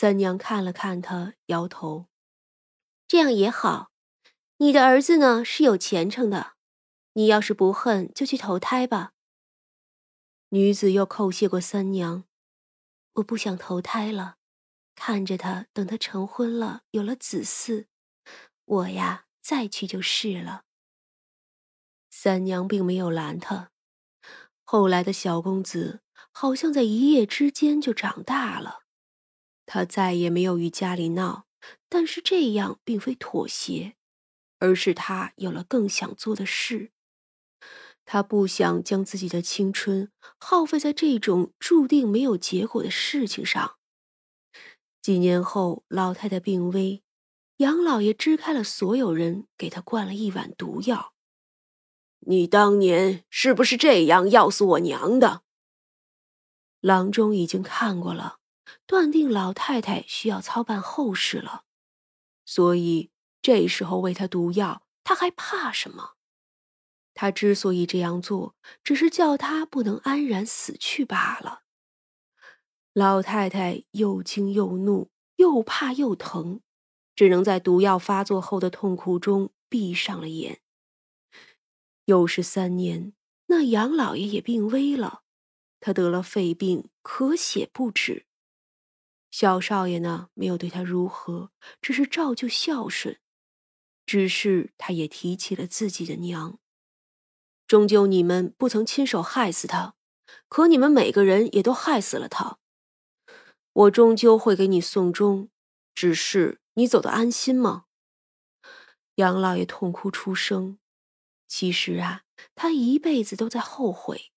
三娘看了看他，摇头：“这样也好。你的儿子呢是有前程的，你要是不恨，就去投胎吧。”女子又叩谢过三娘：“我不想投胎了，看着他，等他成婚了，有了子嗣，我呀再去就是了。”三娘并没有拦他。后来的小公子好像在一夜之间就长大了，他再也没有与家里闹，但是这样并非妥协，而是他有了更想做的事。他不想将自己的青春耗费在这种注定没有结果的事情上。几年后，老太太病危，杨老爷支开了所有人，给他灌了一碗毒药。你当年是不是这样要死我娘的？郎中已经看过了，断定老太太需要操办后事了，所以这时候喂她毒药，他还怕什么？他之所以这样做，只是叫她不能安然死去罢了。老太太又惊又怒，又怕又疼，只能在毒药发作后的痛苦中闭上了眼。又是三年，那杨老爷也病危了，他得了肺病，咳血不止。小少爷呢，没有对他如何，只是照旧孝顺。只是他也提起了自己的娘。终究你们不曾亲手害死他，可你们每个人也都害死了他。我终究会给你送终，只是你走得安心吗？杨老爷痛哭出声。其实啊，他一辈子都在后悔，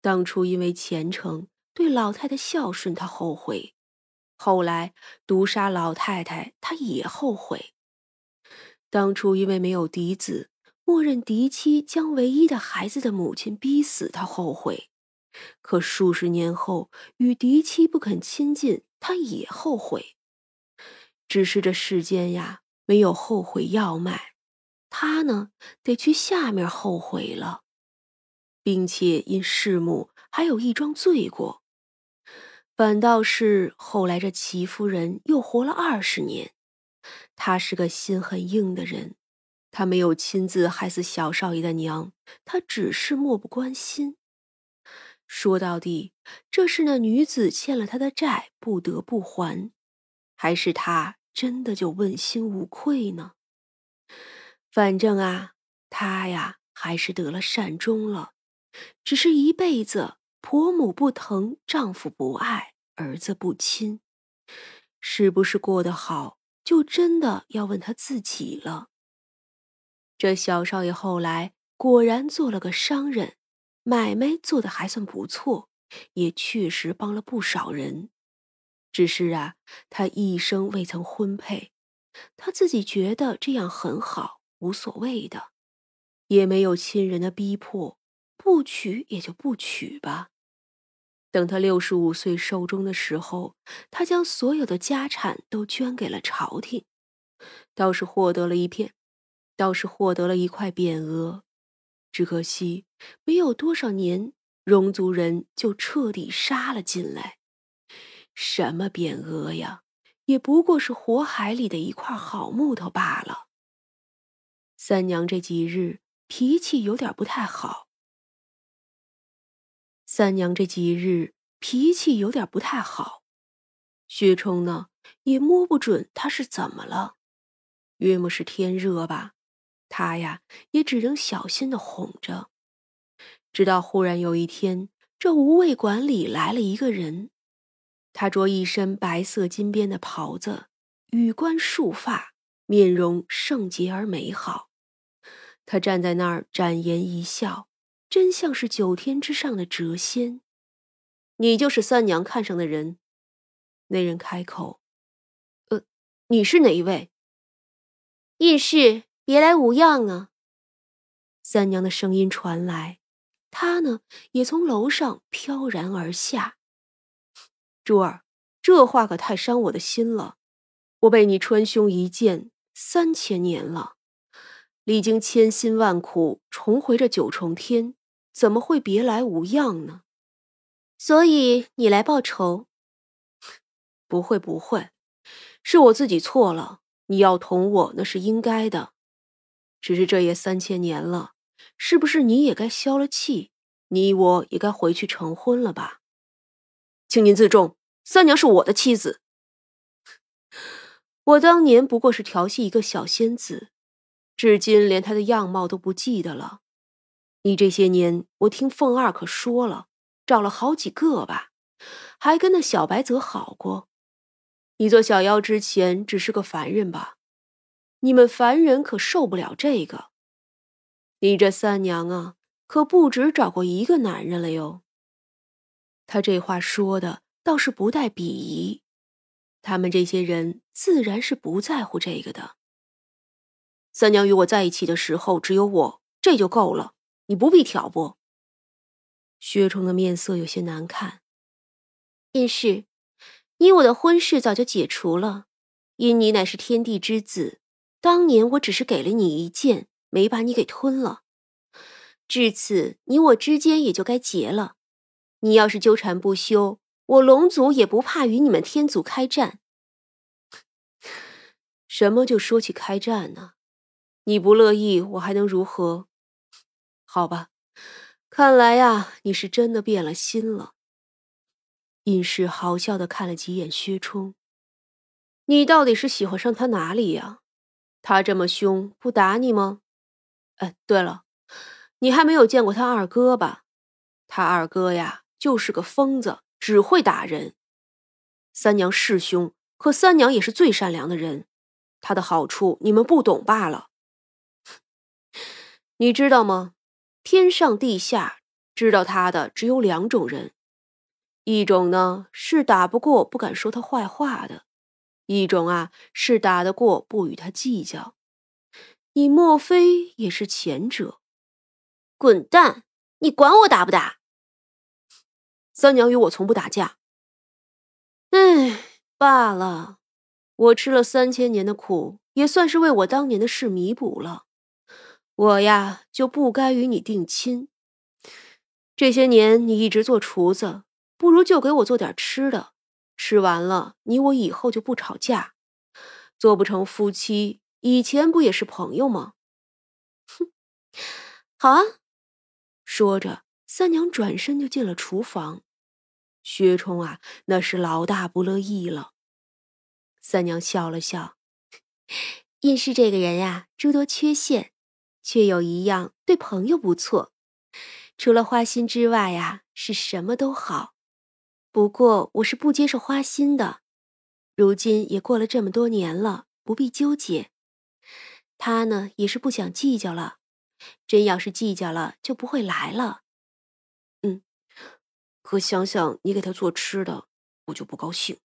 当初因为虔诚对老太太孝顺，他后悔；后来毒杀老太太，他也后悔。当初因为没有嫡子，默认嫡妻将唯一的孩子的母亲逼死，他后悔。可数十年后与嫡妻不肯亲近，他也后悔。只是这世间呀，没有后悔药卖。他呢，得去下面后悔了，并且因弑母还有一桩罪过。反倒是后来这齐夫人又活了二十年，她是个心很硬的人，她没有亲自害死小少爷的娘，她只是漠不关心。说到底，这是那女子欠了他的债，不得不还，还是他真的就问心无愧呢？反正啊，她呀还是得了善终了，只是一辈子婆母不疼，丈夫不爱，儿子不亲，是不是过得好，就真的要问他自己了。这小少爷后来果然做了个商人，买卖做的还算不错，也确实帮了不少人。只是啊，他一生未曾婚配，他自己觉得这样很好。无所谓的，也没有亲人的逼迫，不娶也就不娶吧。等他六十五岁寿终的时候，他将所有的家产都捐给了朝廷，倒是获得了一片，倒是获得了一块匾额。只可惜没有多少年，戎族人就彻底杀了进来。什么匾额呀，也不过是火海里的一块好木头罢了。三娘这几日脾气有点不太好。三娘这几日脾气有点不太好，薛冲呢也摸不准她是怎么了，约莫是天热吧，他呀也只能小心的哄着。直到忽然有一天，这无味馆里来了一个人，他着一身白色金边的袍子，羽冠束发，面容圣洁而美好。他站在那儿，展颜一笑，真像是九天之上的谪仙。你就是三娘看上的人。那人开口：“呃，你是哪一位？”应是别来无恙啊。三娘的声音传来，她呢也从楼上飘然而下。珠儿，这话可太伤我的心了。我被你穿胸一剑三千年了。历经千辛万苦重回这九重天，怎么会别来无恙呢？所以你来报仇？不会不会，是我自己错了。你要捅我那是应该的，只是这也三千年了，是不是你也该消了气？你我也该回去成婚了吧？请您自重，三娘是我的妻子。我当年不过是调戏一个小仙子，至今连她的样貌都不记得了。你这些年，我听凤二可说了，找了好几个吧，还跟那小白泽好过。你做小妖之前只是个凡人吧？你们凡人可受不了这个。你这三娘啊，可不止找过一个男人了哟。他这话说的倒是不带鄙夷，他们这些人自然是不在乎这个的。三娘与我在一起的时候只有我，这就够了，你不必挑拨。薛冲的面色有些难看，便是。你我的婚事早就解除了，因你乃是天地之子，当年我只是给了你一剑，没把你给吞了。至此，你我之间也就该结了。你要是纠缠不休，我龙族也不怕与你们天族开战。什么就说起开战呢？你不乐意，我还能如何？好吧，看来呀，你是真的变了心了。尹氏好笑的看了几眼薛冲，你到底是喜欢上他哪里呀？他这么凶，不打你吗？哎，对了，你还没有见过他二哥吧？他二哥呀，就是个疯子，只会打人。三娘是凶，可三娘也是最善良的人，他的好处你们不懂罢了。你知道吗？天上地下，知道他的只有两种人。一种呢是打不过不敢说他坏话的，一种啊是打得过不与他计较。你莫非也是前者？滚蛋！你管我打不打？三娘与我从不打架。唉，罢了，我吃了三千年的苦，也算是为我当年的事弥补了。我呀就不该与你定亲。这些年你一直做厨子。不如就给我做点吃的，吃完了，你我以后就不吵架。做不成夫妻，以前不也是朋友吗？哼，好啊。说着，三娘转身就进了厨房。薛冲啊，那是老大不乐意了。三娘笑了笑，应氏这个人呀，诸多缺陷，却有一样对朋友不错，除了花心之外呀，是什么都好。不过我是不接受花心的，如今也过了这么多年了，不必纠结。他呢也是不想计较了，真要是计较了，就不会来了。嗯，可想想你给他做吃的，我就不高兴。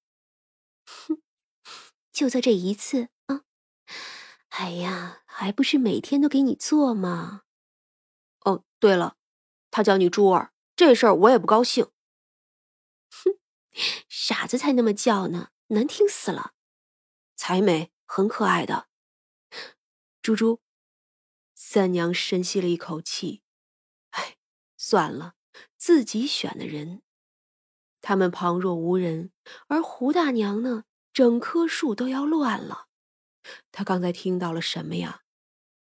哼，就做这一次啊！哎呀，还不是每天都给你做吗？哦，对了，他叫你珠儿，这事儿我也不高兴。哼，傻子才那么叫呢，难听死了。才美，很可爱的。猪猪，三娘深吸了一口气，哎，算了，自己选的人。他们旁若无人，而胡大娘呢，整棵树都要乱了。他刚才听到了什么呀？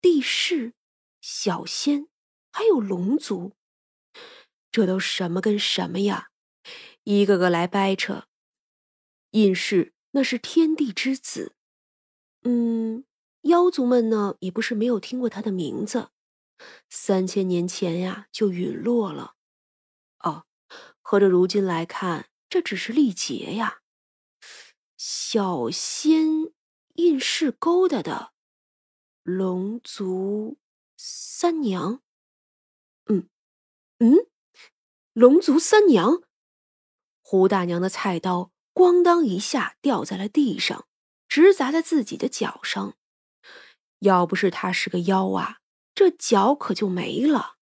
地势、小仙，还有龙族，这都什么跟什么呀？一个个来掰扯，隐士那是天地之子，嗯，妖族们呢也不是没有听过他的名字，三千年前呀就陨落了。哦，合着如今来看，这只是历劫呀。小仙印氏勾搭的龙族三娘，嗯嗯，龙族三娘。胡大娘的菜刀咣当一下掉在了地上，直砸在自己的脚上。要不是她是个妖啊，这脚可就没了。